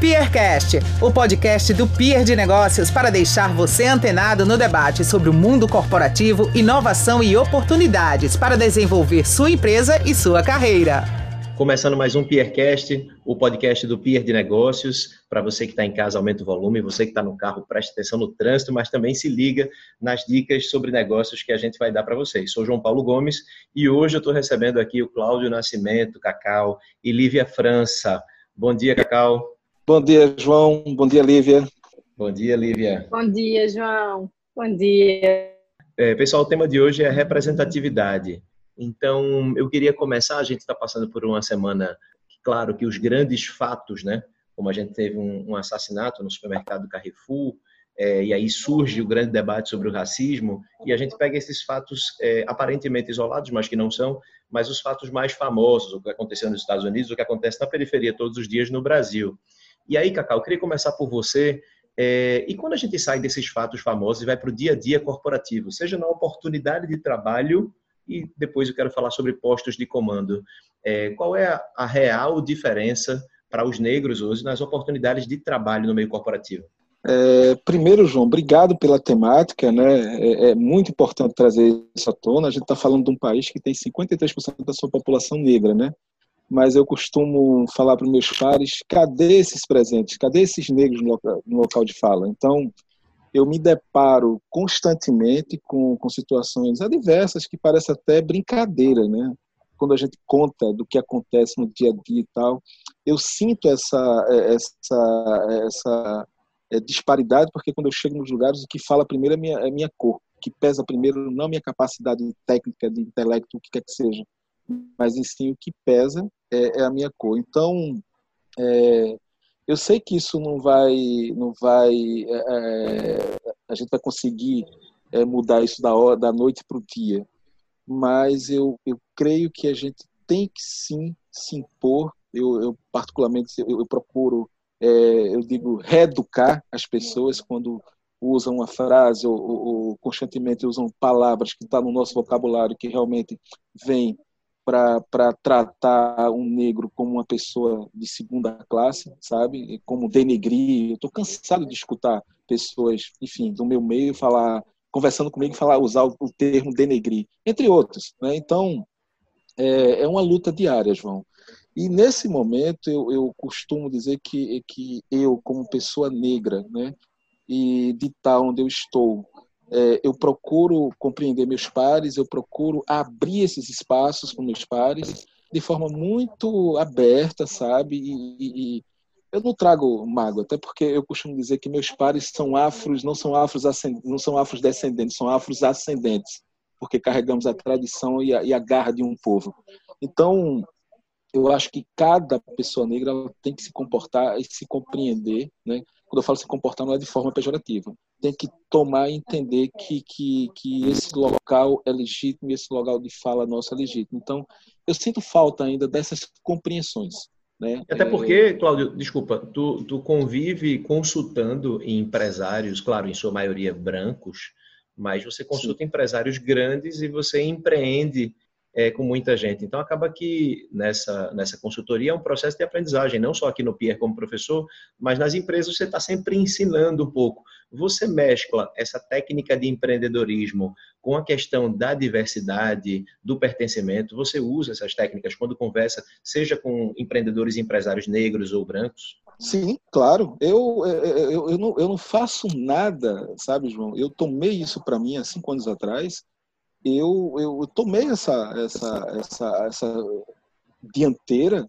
Peercast, o podcast do Peer de Negócios para deixar você antenado no debate sobre o mundo corporativo, inovação e oportunidades para desenvolver sua empresa e sua carreira. Começando mais um Peercast, o podcast do Peer de Negócios. Para você que está em casa, aumenta o volume. Você que está no carro, preste atenção no trânsito, mas também se liga nas dicas sobre negócios que a gente vai dar para vocês. Sou João Paulo Gomes e hoje eu estou recebendo aqui o Cláudio Nascimento, Cacau e Lívia França. Bom dia, Cacau. Bom dia, João. Bom dia, Lívia. Bom dia, Lívia. Bom dia, João. Bom dia. É, pessoal, o tema de hoje é representatividade. Então, eu queria começar. A gente está passando por uma semana, claro, que os grandes fatos, né? Como a gente teve um, um assassinato no supermercado Carrefour, é, e aí surge o grande debate sobre o racismo, e a gente pega esses fatos é, aparentemente isolados, mas que não são, mas os fatos mais famosos, o que aconteceu nos Estados Unidos, o que acontece na periferia todos os dias no Brasil. E aí, Cacau, eu queria começar por você. É, e quando a gente sai desses fatos famosos e vai para o dia a dia corporativo, seja na oportunidade de trabalho, e depois eu quero falar sobre postos de comando, é, qual é a, a real diferença para os negros hoje nas oportunidades de trabalho no meio corporativo? É, primeiro, João, obrigado pela temática, né? É, é, muito importante trazer isso à tona. A gente está falando de um país que tem 53% da sua população negra, né? Mas eu costumo falar para meus pares: cadê esses presentes? Cadê esses negros no local, no local de fala? Então, eu me deparo constantemente com, com situações adversas que parecem até brincadeira, né? Quando a gente conta do que acontece no dia a dia e tal, eu sinto essa essa essa é, disparidade porque quando eu chego nos lugares o que fala primeiro é minha é minha cor, que pesa primeiro não é minha capacidade técnica de intelecto, o que quer que seja, mas em sim o que pesa é, é a minha cor. Então, é, eu sei que isso não vai, não vai, é, é a gente vai conseguir é, mudar isso da hora, da noite para o dia, mas eu, eu creio que a gente tem que sim se impor. Eu, eu particularmente eu, eu procuro, é, eu digo, reeducar as pessoas quando usam uma frase ou, ou, ou constantemente usam palavras que estão tá no nosso vocabulário que realmente vêm para tratar um negro como uma pessoa de segunda classe, sabe? Como denegrir. Eu estou cansado de escutar pessoas, enfim, do meu meio falar, conversando comigo, falar, usar o, o termo denegrir, entre outros. Né? Então, é, é, uma luta diária, João. E nesse momento eu, eu costumo dizer que, que eu, como pessoa negra, né, e de tal onde eu estou, é, eu procuro compreender meus pares, eu procuro abrir esses espaços com meus pares de forma muito aberta, sabe? E, e, eu não trago mago, até porque eu costumo dizer que meus pares são afros, não são afros não são afros descendentes, são afros ascendentes, porque carregamos a tradição e a, e a garra de um povo. Então, eu acho que cada pessoa negra tem que se comportar e se compreender, né? Quando eu falo se comportar, não é de forma pejorativa tem que tomar e entender que, que, que esse local é legítimo e esse local de fala nosso é legítimo. Então, eu sinto falta ainda dessas compreensões. Né? Até porque, é, Cláudio, desculpa, tu, tu convive consultando empresários, claro, em sua maioria brancos, mas você consulta Sim. empresários grandes e você empreende é, com muita gente. Então, acaba que nessa, nessa consultoria é um processo de aprendizagem, não só aqui no Pierre como professor, mas nas empresas você está sempre ensinando um pouco. Você mescla essa técnica de empreendedorismo com a questão da diversidade, do pertencimento, você usa essas técnicas quando conversa, seja com empreendedores e empresários negros ou brancos? Sim, claro. Eu, eu, eu, não, eu não faço nada, sabe, João? Eu tomei isso para mim há cinco anos atrás eu, eu tomei essa, essa, essa, essa dianteira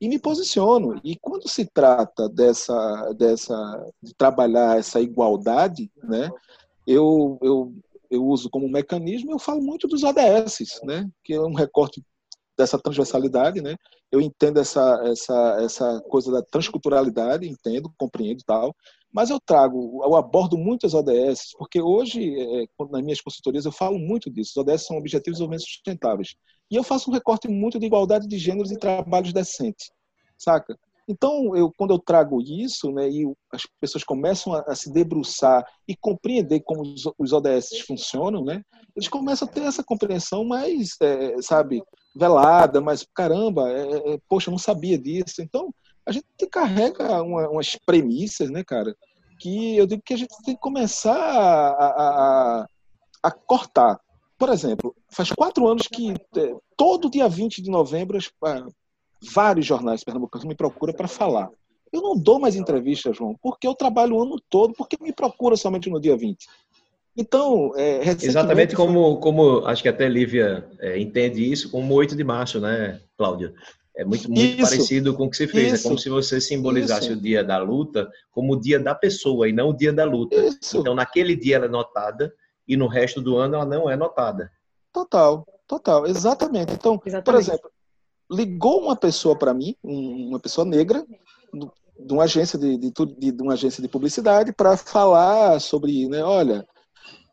e me posiciono. E quando se trata dessa, dessa de trabalhar essa igualdade, né, eu, eu, eu uso como mecanismo, eu falo muito dos ODS, né, que é um recorte dessa transversalidade, né? Eu entendo essa essa essa coisa da transculturalidade, entendo, compreendo tal, mas eu trago, eu abordo muitas ODS, porque hoje, é, nas minhas consultorias, eu falo muito disso. Os ODS são Objetivos de Desenvolvimento Sustentáveis. E eu faço um recorte muito de igualdade de gêneros e trabalhos decentes, saca? Então, eu, quando eu trago isso, né, e as pessoas começam a, a se debruçar e compreender como os, os, ODS funcionam, né, eles começam a ter essa compreensão mais, é, sabe, velada, mas caramba, é, é, poxa, eu não sabia disso. Então, a gente carrega uma, umas premissas, né, cara, que eu digo que a gente tem que começar a, a, a cortar. Por exemplo, faz quatro anos que é, todo dia 20 de novembro vários jornais pernambucanos me procuram para falar. Eu não dou mais entrevistas, João, porque eu trabalho o ano todo, porque me procura somente no dia 20. Então, é, Exatamente como, como acho que até Lívia é, entende isso, como o 8 de março, né, Cláudio? É muito, muito isso, parecido com o que você fez. Isso, é como se você simbolizasse isso. o dia da luta como o dia da pessoa e não o dia da luta. Então, naquele dia ela é notada e no resto do ano ela não é notada. Total, total, exatamente. Então, exatamente. por exemplo, ligou uma pessoa para mim, uma pessoa negra, de uma agência de, de, de, de uma agência de publicidade para falar sobre, né, olha,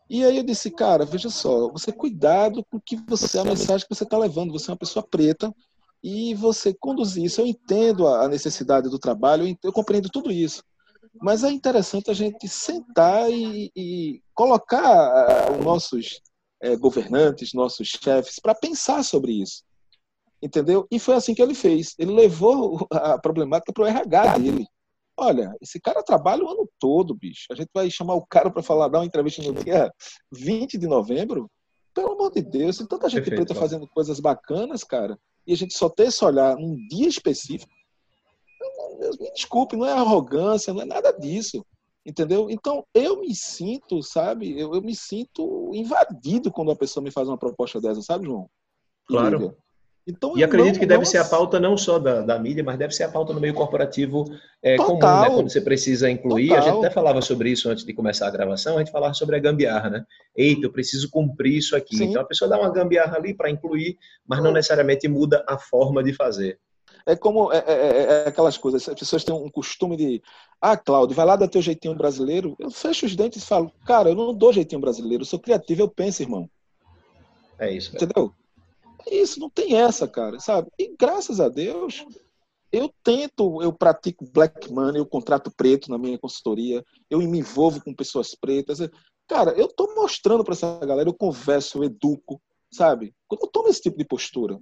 e aí eu disse, cara, veja só, você cuidado com que você a mensagem que você está levando. Você é uma pessoa preta e você conduzir isso. Eu entendo a necessidade do trabalho, eu, compreendo tudo isso. Mas é interessante a gente sentar e, e colocar os nossos é, governantes, nossos chefes, para pensar sobre isso. Entendeu? E foi assim que ele fez. Ele levou a problemática para o RH dele. Olha, esse cara trabalha o ano todo, bicho. A gente vai chamar o cara para falar, dar uma entrevista no dia 20 de novembro? Pelo amor de Deus, tem tanta gente Perfeito, preta fazendo coisas bacanas, cara, e a gente só ter esse olhar num dia específico. Me desculpe, não é arrogância, não é nada disso. Entendeu? Então, eu me sinto, sabe? Eu, eu me sinto invadido quando uma pessoa me faz uma proposta dessa, sabe, João? Claro. Então, e acredito não, que deve não... ser a pauta não só da, da, mídia, mas deve ser a pauta no meio corporativo é, comum, né? Quando você precisa incluir. Total. A gente até falava sobre isso antes de começar a gravação, a gente falava sobre a gambiarra, né? Eita, eu preciso cumprir isso aqui. Sim. Então a pessoa dá uma gambiarra ali para incluir, mas não necessariamente muda a forma de fazer. É como é, é, é, é, aquelas coisas, as pessoas têm um costume de. Ah, Cláudio, vai lá dar teu jeitinho brasileiro. Eu fecho os dentes e falo, cara, eu não dou jeitinho brasileiro, eu sou criativo, eu penso, irmão. É isso. Entendeu? Isso, não tem essa, cara, sabe? E graças a Deus, eu tento, eu pratico black money, eu contrato preto na minha consultoria, eu me envolvo com pessoas pretas. Cara, eu tô mostrando para essa galera, eu converso, eu educo, sabe? Quando eu tomo esse tipo de postura,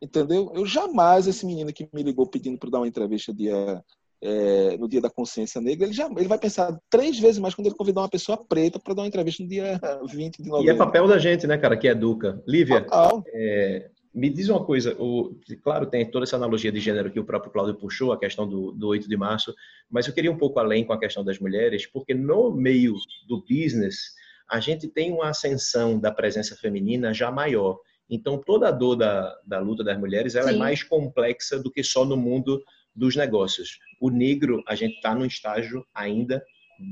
entendeu? Eu jamais, esse menino que me ligou pedindo para dar uma entrevista dia, é, no dia da consciência negra, ele, já, ele vai pensar três vezes mais quando ele convidar uma pessoa preta para dar uma entrevista no dia 20 de novembro. E é papel da gente, né, cara, que educa. Lívia, é, me diz uma coisa, o, claro, tem toda essa analogia de gênero que o próprio Cláudio puxou, a questão do, do 8 de março, mas eu queria um pouco além com a questão das mulheres, porque no meio do business, a gente tem uma ascensão da presença feminina já maior. Então, toda a dor da, da luta das mulheres ela é mais complexa do que só no mundo dos negócios. O negro, a gente está num estágio ainda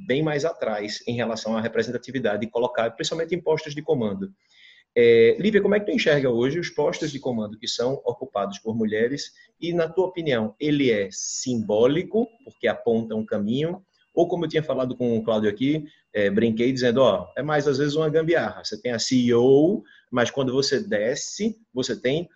bem mais atrás em relação à representatividade e colocar, principalmente em postos de comando. É, Lívia, como é que tu enxerga hoje os postos de comando que são ocupados por mulheres e, na tua opinião, ele é simbólico, porque aponta um caminho, ou como eu tinha falado com o Cláudio aqui, é, brinquei dizendo, ó, é mais às vezes uma gambiarra. Você tem a CEO, mas quando você desce, você tem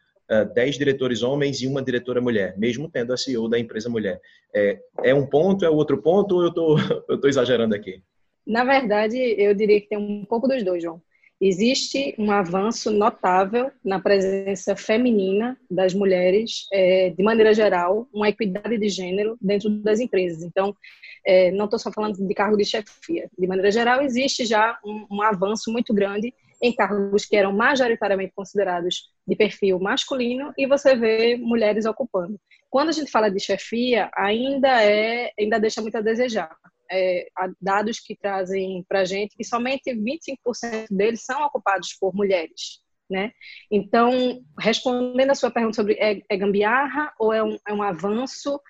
10 diretores homens e uma diretora mulher, mesmo tendo a CEO da empresa mulher. É, é um ponto, é outro ponto, ou eu tô, eu tô exagerando aqui? Na verdade, eu diria que tem um pouco dos dois, João. Existe um avanço notável na presença feminina das mulheres, é, de maneira geral, uma equidade de gênero dentro das empresas. Então, é, não estou só falando de cargo de chefia. De maneira geral, existe já um, um avanço muito grande em cargos que eram majoritariamente considerados de perfil masculino e você vê mulheres ocupando. Quando a gente fala de chefia, ainda é, ainda deixa muito a desejar. É, dados que trazem para a gente que somente 25% deles são ocupados por mulheres. Né? Então, respondendo a sua pergunta sobre é, é gambiarra ou é um, é um avanço,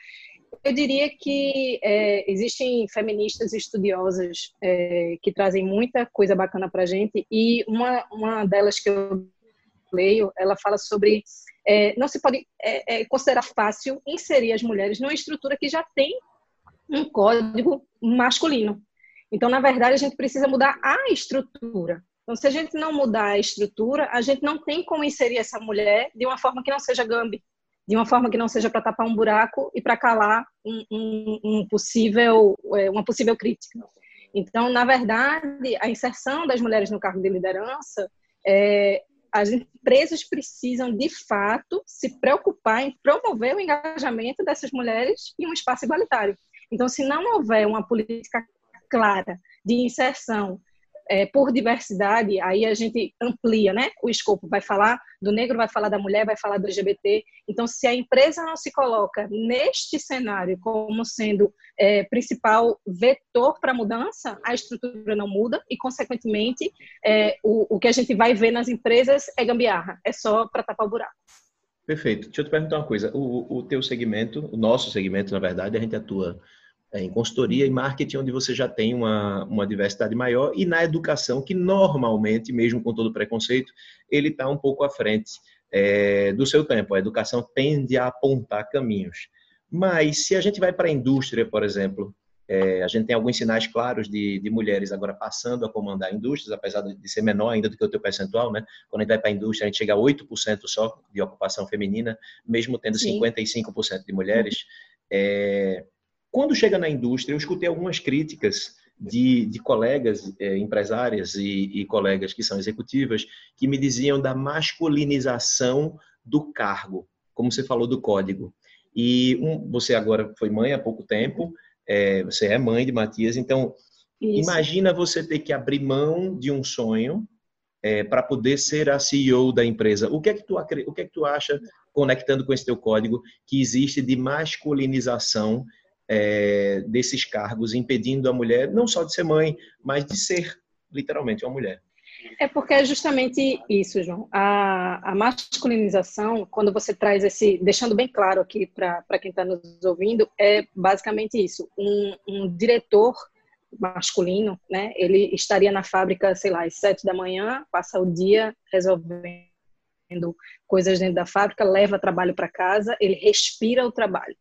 eu diria que é, existem feministas estudiosas é, que trazem muita coisa bacana para gente e uma, uma delas que eu leio, ela fala sobre é, não se pode é, é, considerar fácil inserir as mulheres numa estrutura que já tem um código masculino. Então, na verdade, a gente precisa mudar a estrutura. Então, se a gente não mudar a estrutura, a gente não tem como inserir essa mulher de uma forma que não seja gambi, de uma forma que não seja para tapar um buraco e para calar um, um, um, possível, é, uma possível crítica. Então, na verdade, a inserção das mulheres no cargo de liderança é, as empresas precisam, de fato, se preocupar em promover o engajamento dessas mulheres em um espaço igualitário. Então, se não houver uma política clara de inserção é, por diversidade, aí a gente amplia né, o escopo. Vai falar do negro, vai falar da mulher, vai falar do LGBT. Então, se a empresa não se coloca neste cenário como sendo é, principal vetor para a mudança, a estrutura não muda e, consequentemente, é, o, o que a gente vai ver nas empresas é gambiarra, é só para tapar o buraco. Perfeito. Deixa eu te perguntar uma coisa. O, o teu segmento, o nosso segmento, na verdade, a gente atua em consultoria e marketing, onde você já tem uma, uma diversidade maior, e na educação, que normalmente, mesmo com todo preconceito, ele está um pouco à frente é, do seu tempo. A educação tende a apontar caminhos. Mas se a gente vai para a indústria, por exemplo, é, a gente tem alguns sinais claros de, de, mulheres agora passando a comandar indústrias, apesar de ser menor ainda do que o teu percentual, né? Quando a gente vai para a indústria, a gente chega a 8% só de ocupação feminina, mesmo tendo Sim. 55% de mulheres. É, quando chega na indústria, eu escutei algumas críticas de, de colegas é, empresárias e, e, colegas que são executivas que me diziam da masculinização do cargo, como você falou do código. E um, você agora foi mãe há pouco tempo, é, você é mãe de Matias, então Isso. imagina você ter que abrir mão de um sonho é, para poder ser a CEO da empresa. O que é que tu o que é que tu acha conectando com esse teu código que existe de masculinização é, desses cargos, impedindo a mulher não só de ser mãe, mas de ser literalmente uma mulher. É porque é justamente isso, João. A, a masculinização, quando você traz esse, deixando bem claro aqui para quem está nos ouvindo, é basicamente isso. Um, um, diretor masculino, né? Ele estaria na fábrica, sei lá, às sete da manhã, passa o dia resolvendo coisas dentro da fábrica, leva trabalho para casa, ele respira o trabalho.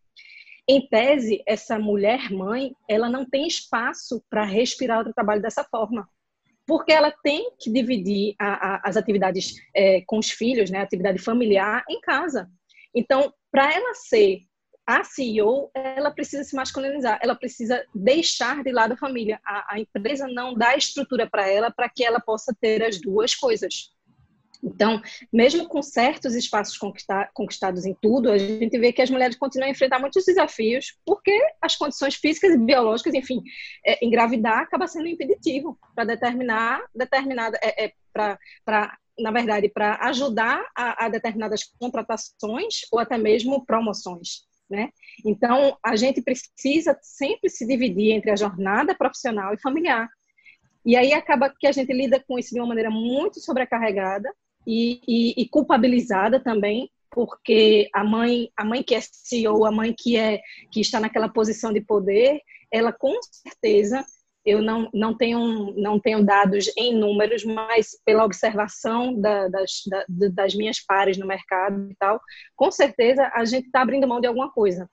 Em tese, essa mulher mãe, ela não tem espaço para respirar o trabalho dessa forma, porque ela tem que dividir a, a, as atividades é, com os filhos, né, atividade familiar em casa. Então, para ela ser a CEO, ela precisa se masculinizar, ela precisa deixar de lado a família. A, a empresa não dá estrutura para ela para que ela possa ter as duas coisas. Então, mesmo com certos espaços conquistados em tudo, a gente vê que as mulheres continuam a enfrentar muitos desafios, porque as condições físicas e biológicas, enfim, é, engravidar acaba sendo impeditivo para determinar determinada, é, é para na verdade, para ajudar a, a, determinadas contratações ou até mesmo promoções, né? Então, a gente precisa sempre se dividir entre a jornada profissional e familiar. E aí acaba que a gente lida com isso de uma maneira muito sobrecarregada e, e, e culpabilizada também porque a mãe, a mãe que é CEO, a mãe que é que está naquela posição de poder, ela com certeza eu não, não, tenho, não tenho dados em números, mas pela observação da, das, da, das minhas pares no mercado e tal, com certeza a gente está abrindo mão de alguma coisa.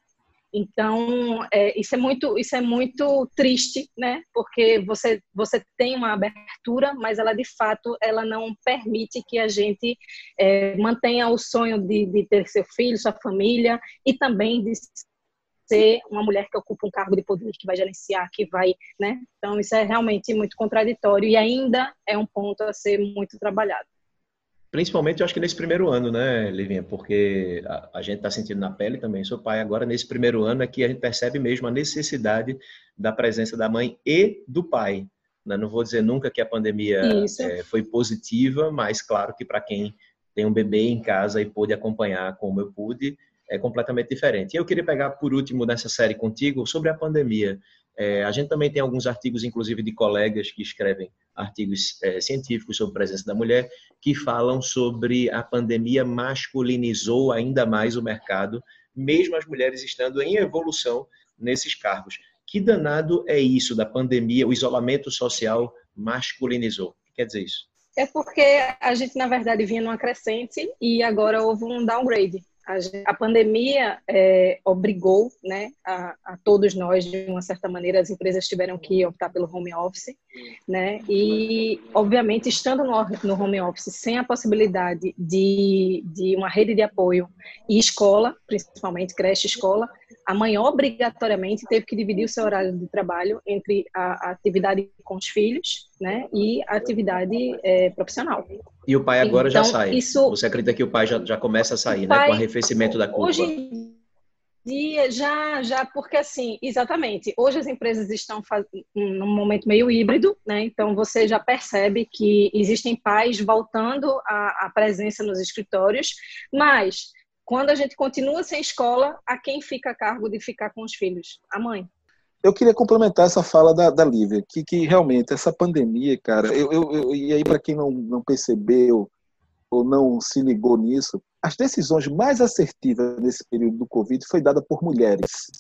Então, é, isso, é muito, isso é muito triste, né? Porque você, você tem uma abertura, mas ela, de fato, ela não permite que a gente é, mantenha o sonho de, de ter seu filho, sua família, e também de ser uma mulher que ocupa um cargo de poder, que vai gerenciar, que vai, né? Então, isso é realmente muito contraditório e ainda é um ponto a ser muito trabalhado. Principalmente, eu acho que nesse primeiro ano, né, Livinha? Porque a, a gente está sentindo na pele também, sou pai agora, nesse primeiro ano é que a gente percebe mesmo a necessidade da presença da mãe e do pai. Né? Não vou dizer nunca que a pandemia é, foi positiva, mas claro que para quem tem um bebê em casa e pôde acompanhar como eu pude, é completamente diferente. E eu queria pegar por último nessa série contigo sobre a pandemia. É, a gente também tem alguns artigos, inclusive de colegas que escrevem artigos é, científicos sobre a presença da mulher, que falam sobre a pandemia masculinizou ainda mais o mercado, mesmo as mulheres estando em evolução nesses cargos. Que danado é isso da pandemia, o isolamento social masculinizou? O que quer dizer isso? É porque a gente, na verdade, vinha numa crescente e agora houve um downgrade a, pandemia é, obrigou né, a, a, todos nós, de uma certa maneira, as empresas tiveram que optar pelo home office, né? E, obviamente, estando no, no home office, sem a possibilidade de, de uma rede de apoio e escola, principalmente creche escola, a mãe obrigatoriamente teve que dividir o seu horário de trabalho entre a, a atividade com os filhos né, e atividade é, profissional. E o pai agora então, já sai. Isso, Você acredita que o pai já, já começa a sair, pai, né, com o arrefecimento da curva? Hoje dia já, já, porque assim, exatamente, hoje as empresas estão num momento meio híbrido, né? Então você já percebe que existem pais voltando à, à presença nos escritórios, mas quando a gente continua sem escola, a quem fica a cargo de ficar com os filhos? A mãe. Eu queria complementar essa fala da, da Lívia, que, que realmente essa pandemia, cara, eu, eu, eu e aí para quem não, não percebeu ou não se ligou nisso, as decisões mais assertivas nesse período do Covid foi dada por mulheres,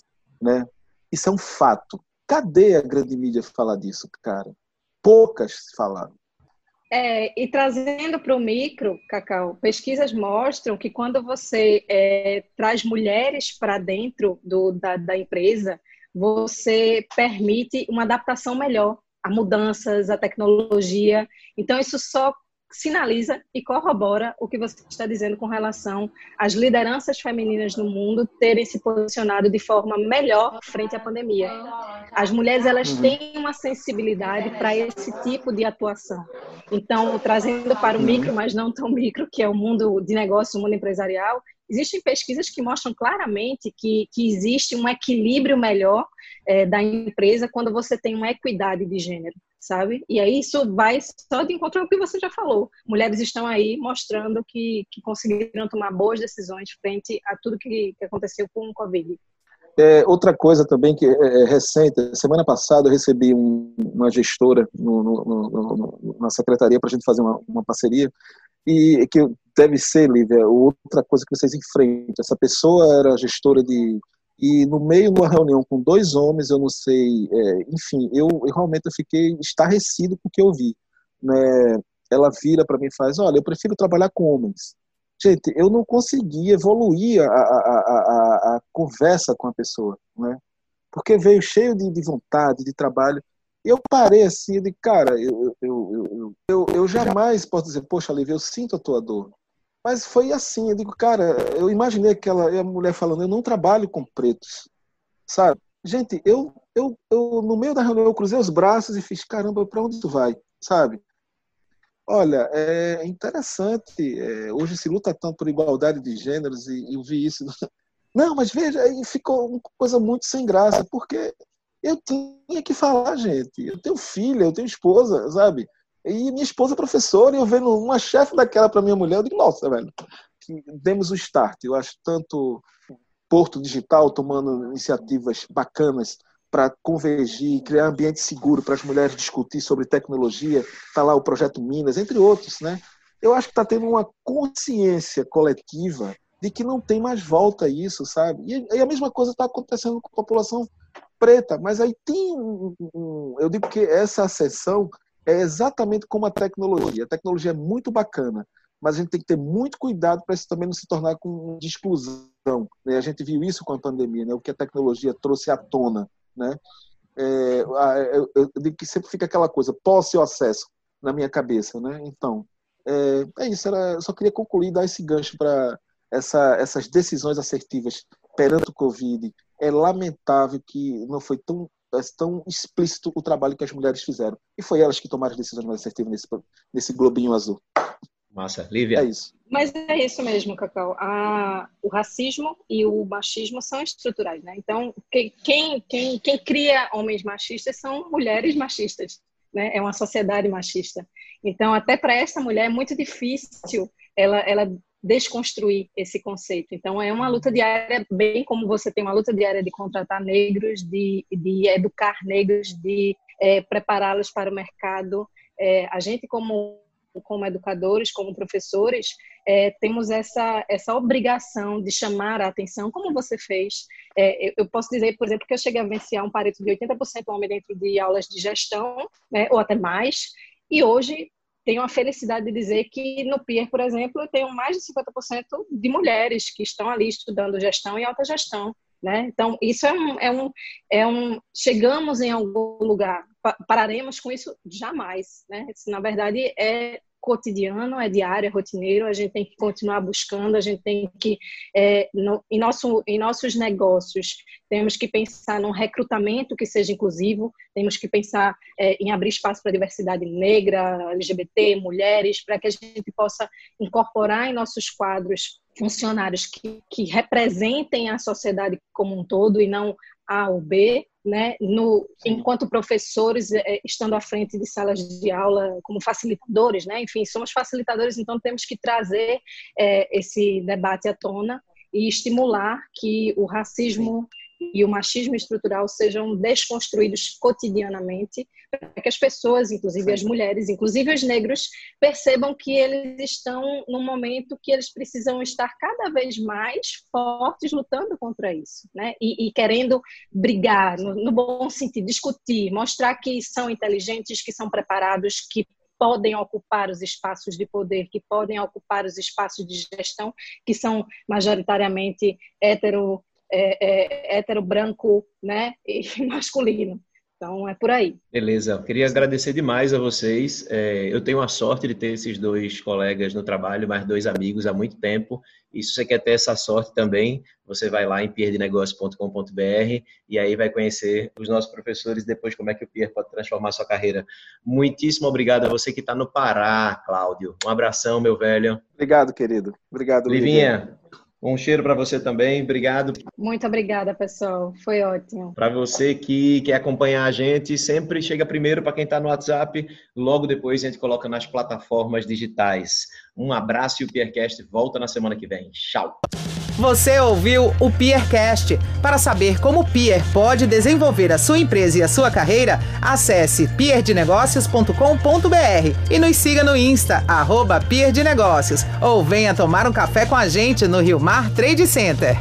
né? Isso é um fato. Cadê a grande mídia falar disso, cara? Poucas falaram. É, e trazendo para o micro, Cacau, pesquisas mostram que quando você é, traz mulheres para dentro do, da, da empresa, você permite uma adaptação melhor a mudanças, a tecnologia. Então, isso só sinaliza e corrobora o que você está dizendo com relação às lideranças femininas no mundo terem se posicionado de forma melhor frente à pandemia. As mulheres elas uhum. têm uma sensibilidade para esse tipo de atuação. Então, trazendo para o uhum. micro, mas não tão micro, que é o mundo de negócio, o mundo empresarial, existem pesquisas que mostram claramente que, que existe um equilíbrio melhor é, da empresa quando você tem uma equidade de gênero sabe? E aí isso vai só de encontro ao que você já falou. Mulheres estão aí mostrando que, que conseguiram tomar boas decisões frente a tudo que, que aconteceu com o Covid. É, outra coisa também que é, é recente, semana passada eu recebi um, uma gestora no, no, no, na secretaria para a gente fazer uma, uma, parceria e que deve ser, Lívia, outra coisa que vocês enfrentam. Essa pessoa era gestora de e no meio de uma reunião com dois homens, eu não sei, é, enfim, eu, eu, realmente fiquei estarrecido com o que eu vi. Né? Ela vira para mim e faz, olha, eu prefiro trabalhar com homens. Gente, eu não consegui evoluir a, a, a, a conversa com a pessoa, né? porque veio cheio de, de vontade, de trabalho. Eu parei assim, de cara, eu, eu, eu, eu, eu jamais posso dizer, poxa, Lívia, eu sinto a tua dor. Mas foi assim, eu digo, cara, eu imaginei aquela a mulher falando, eu não trabalho com pretos, sabe? Gente, eu, eu, eu no meio da reunião eu cruzei os braços e fiz, caramba, para onde tu vai, sabe? Olha, é interessante, é, hoje se luta tanto por igualdade de gêneros e, eu vi isso. Não, mas veja, aí ficou uma coisa muito sem graça, porque eu tinha que falar, gente. Eu tenho filha, eu tenho esposa, sabe? E minha esposa é professora, e eu vendo uma chefe daquela para minha mulher, eu digo, nossa, velho, demos o start. Eu acho tanto Porto Digital tomando iniciativas bacanas para convergir, criar ambiente seguro para as mulheres discutir sobre tecnologia, está lá o projeto Minas, entre outros, né? Eu acho que está tendo uma consciência coletiva de que não tem mais volta isso, sabe? E, a mesma coisa está acontecendo com a população preta, mas aí tem um, um, eu digo que essa ascensão é exatamente como a tecnologia. A tecnologia é muito bacana, mas a gente tem que ter muito cuidado para isso também não se tornar com de exclusão. Né? A gente viu isso com a pandemia, né? o que a tecnologia trouxe à tona. Né? É, eu, eu, digo que sempre fica aquela coisa, posse ou acesso na minha cabeça. Né? Então, é, é isso. Era, eu só queria concluir, dar esse gancho para essa, essas decisões assertivas perante o Covid. É lamentável que não foi tão tão explícito o trabalho que as mulheres fizeram. E foi elas que tomaram as decisões mais assertivas nesse, nesse globinho azul. Massa. Lívia? É isso. Mas é isso mesmo, Cacau. A, o racismo e o machismo são estruturais, né? Então, quem, quem, quem cria homens machistas são mulheres machistas, né? É uma sociedade machista. Então, até para essa mulher é muito difícil ela, ela desconstruir esse conceito. Então, é uma luta diária, bem como você tem uma luta diária de contratar negros, de, de educar negros, de é, prepará-los para o mercado. É, a gente, como, como educadores, como professores, é, temos essa, essa obrigação de chamar a atenção, como você fez. É, eu posso dizer, por exemplo, que eu cheguei a vencer um pareto de 80% homem dentro de aulas de gestão, né, ou até mais, e hoje tenho a felicidade de dizer que no PIER, por exemplo, eu tenho mais de 50% de mulheres que estão ali estudando gestão e alta gestão. Né? Então, isso é um, é, um, é um. Chegamos em algum lugar, pararemos com isso jamais. Né? Isso, na verdade, é cotidiano, é diário, é rotineiro, a gente tem que continuar buscando, a gente tem que, é, no, em, nosso, em nossos negócios, temos que pensar num recrutamento que seja inclusivo, temos que pensar é, em abrir espaço para a diversidade negra, LGBT, mulheres, para que a gente possa incorporar em nossos quadros funcionários que, que representem a sociedade como um todo e não A ou B, né? No, enquanto professores, é, estando à frente de salas de aula como facilitadores, né? Enfim, somos facilitadores, então temos que trazer é, esse debate à tona e estimular que o racismo e o machismo estrutural sejam desconstruídos cotidianamente, para que as pessoas, inclusive as mulheres, inclusive os negros, percebam que eles estão num momento que eles precisam estar cada vez mais fortes lutando contra isso, né? E, e querendo brigar, no, no bom sentido, discutir, mostrar que são inteligentes, que são preparados, que podem ocupar os espaços de poder, que podem ocupar os espaços de gestão, que são majoritariamente hetero é, é, hétero, branco né, e masculino. Então é por aí. Beleza. Eu queria agradecer demais a vocês. É, eu tenho a sorte de ter esses dois colegas no trabalho, mais dois amigos há muito tempo. E se você quer ter essa sorte também, você vai lá em pierdenegócio.com.br e aí vai conhecer os nossos professores depois como é que o Pier pode transformar a sua carreira. Muitíssimo obrigado a você que está no Pará, Cláudio. Um abração, meu velho. Obrigado, querido. Obrigado, Livinha. Um cheiro para você também, obrigado. Muito obrigada, pessoal, foi ótimo. Para você que quer acompanhar a gente, sempre chega primeiro para quem está no WhatsApp, logo depois a gente coloca nas plataformas digitais. Um abraço e o Piercast volta na semana que vem. Tchau. Você ouviu o Peercast. Para saber como o Peer pode desenvolver a sua empresa e a sua carreira, acesse peerdenegócios.com.br e nos siga no Insta, arroba Peer de Negócios, ou venha tomar um café com a gente no Rio Mar Trade Center.